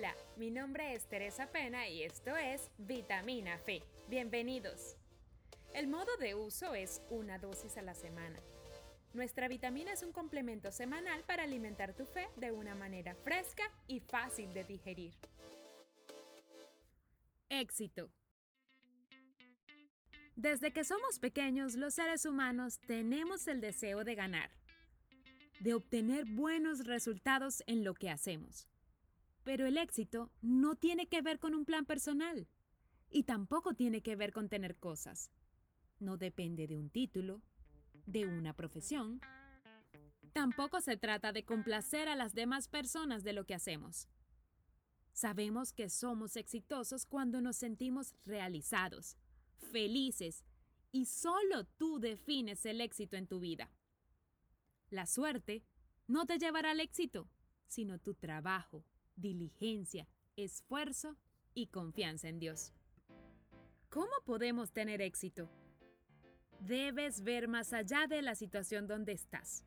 Hola, mi nombre es Teresa Pena y esto es Vitamina Fe. Bienvenidos. El modo de uso es una dosis a la semana. Nuestra vitamina es un complemento semanal para alimentar tu fe de una manera fresca y fácil de digerir. Éxito. Desde que somos pequeños, los seres humanos tenemos el deseo de ganar, de obtener buenos resultados en lo que hacemos. Pero el éxito no tiene que ver con un plan personal y tampoco tiene que ver con tener cosas. No depende de un título, de una profesión. Tampoco se trata de complacer a las demás personas de lo que hacemos. Sabemos que somos exitosos cuando nos sentimos realizados, felices, y solo tú defines el éxito en tu vida. La suerte no te llevará al éxito, sino tu trabajo, diligencia, esfuerzo y confianza en Dios. ¿Cómo podemos tener éxito? Debes ver más allá de la situación donde estás.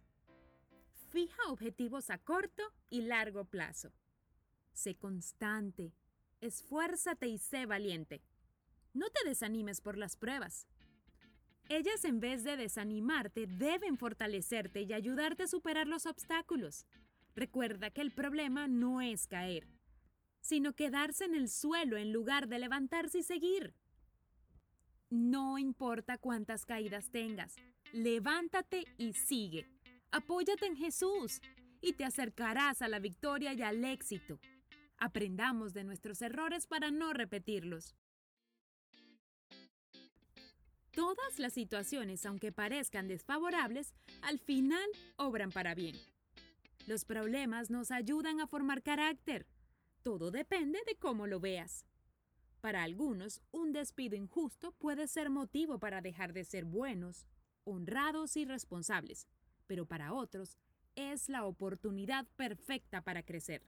Fija objetivos a corto y largo plazo. Sé constante, esfuérzate y sé valiente. No te desanimes por las pruebas. Ellas en vez de desanimarte deben fortalecerte y ayudarte a superar los obstáculos. Recuerda que el problema no es caer, sino quedarse en el suelo en lugar de levantarse y seguir. No importa cuántas caídas tengas, levántate y sigue. Apóyate en Jesús y te acercarás a la victoria y al éxito. Aprendamos de nuestros errores para no repetirlos. Todas las situaciones, aunque parezcan desfavorables, al final obran para bien. Los problemas nos ayudan a formar carácter. Todo depende de cómo lo veas. Para algunos, un despido injusto puede ser motivo para dejar de ser buenos, honrados y responsables, pero para otros es la oportunidad perfecta para crecer.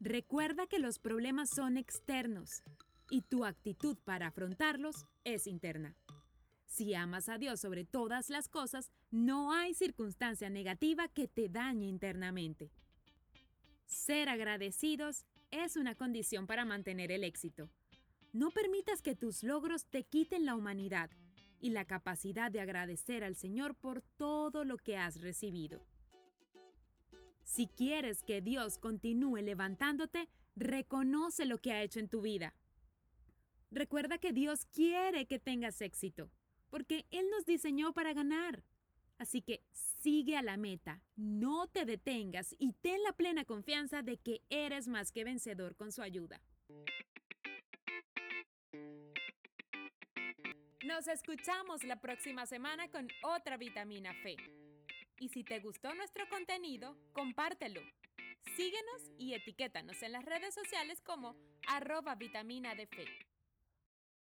Recuerda que los problemas son externos y tu actitud para afrontarlos es interna. Si amas a Dios sobre todas las cosas, no hay circunstancia negativa que te dañe internamente. Ser agradecidos es una condición para mantener el éxito. No permitas que tus logros te quiten la humanidad y la capacidad de agradecer al Señor por todo lo que has recibido. Si quieres que Dios continúe levantándote, reconoce lo que ha hecho en tu vida. Recuerda que Dios quiere que tengas éxito porque Él nos diseñó para ganar. Así que sigue a la meta, no te detengas y ten la plena confianza de que eres más que vencedor con su ayuda. Nos escuchamos la próxima semana con otra vitamina Fe. Y si te gustó nuestro contenido, compártelo. Síguenos y etiquétanos en las redes sociales como arroba vitamina de fe.